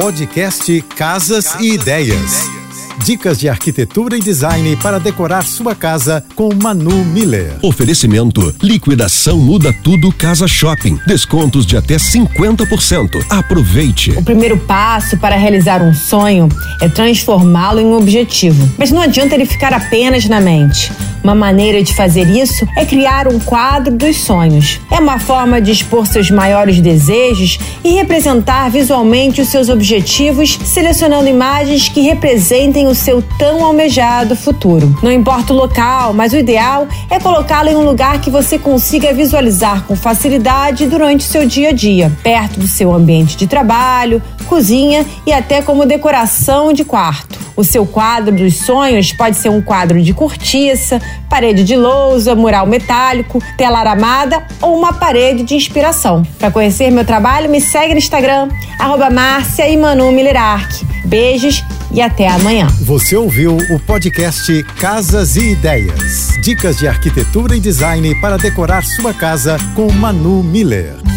Podcast Casas, Casas e, ideias. e Ideias. Dicas de arquitetura e design para decorar sua casa com Manu Miller. Oferecimento: liquidação muda tudo Casa Shopping. Descontos de até 50%. Aproveite. O primeiro passo para realizar um sonho é transformá-lo em um objetivo. Mas não adianta ele ficar apenas na mente. Uma maneira de fazer isso é criar um quadro dos sonhos. É uma forma de expor seus maiores desejos e representar visualmente os seus objetivos, selecionando imagens que representem o seu tão almejado futuro. Não importa o local, mas o ideal é colocá-lo em um lugar que você consiga visualizar com facilidade durante o seu dia a dia, perto do seu ambiente de trabalho, cozinha e até como decoração de quarto. O seu quadro dos sonhos pode ser um quadro de cortiça, parede de lousa, mural metálico, tela aramada ou uma parede de inspiração. Para conhecer meu trabalho, me segue no Instagram, arroba Márcia e Manu Beijos e até amanhã. Você ouviu o podcast Casas e Ideias. Dicas de arquitetura e design para decorar sua casa com Manu Miller.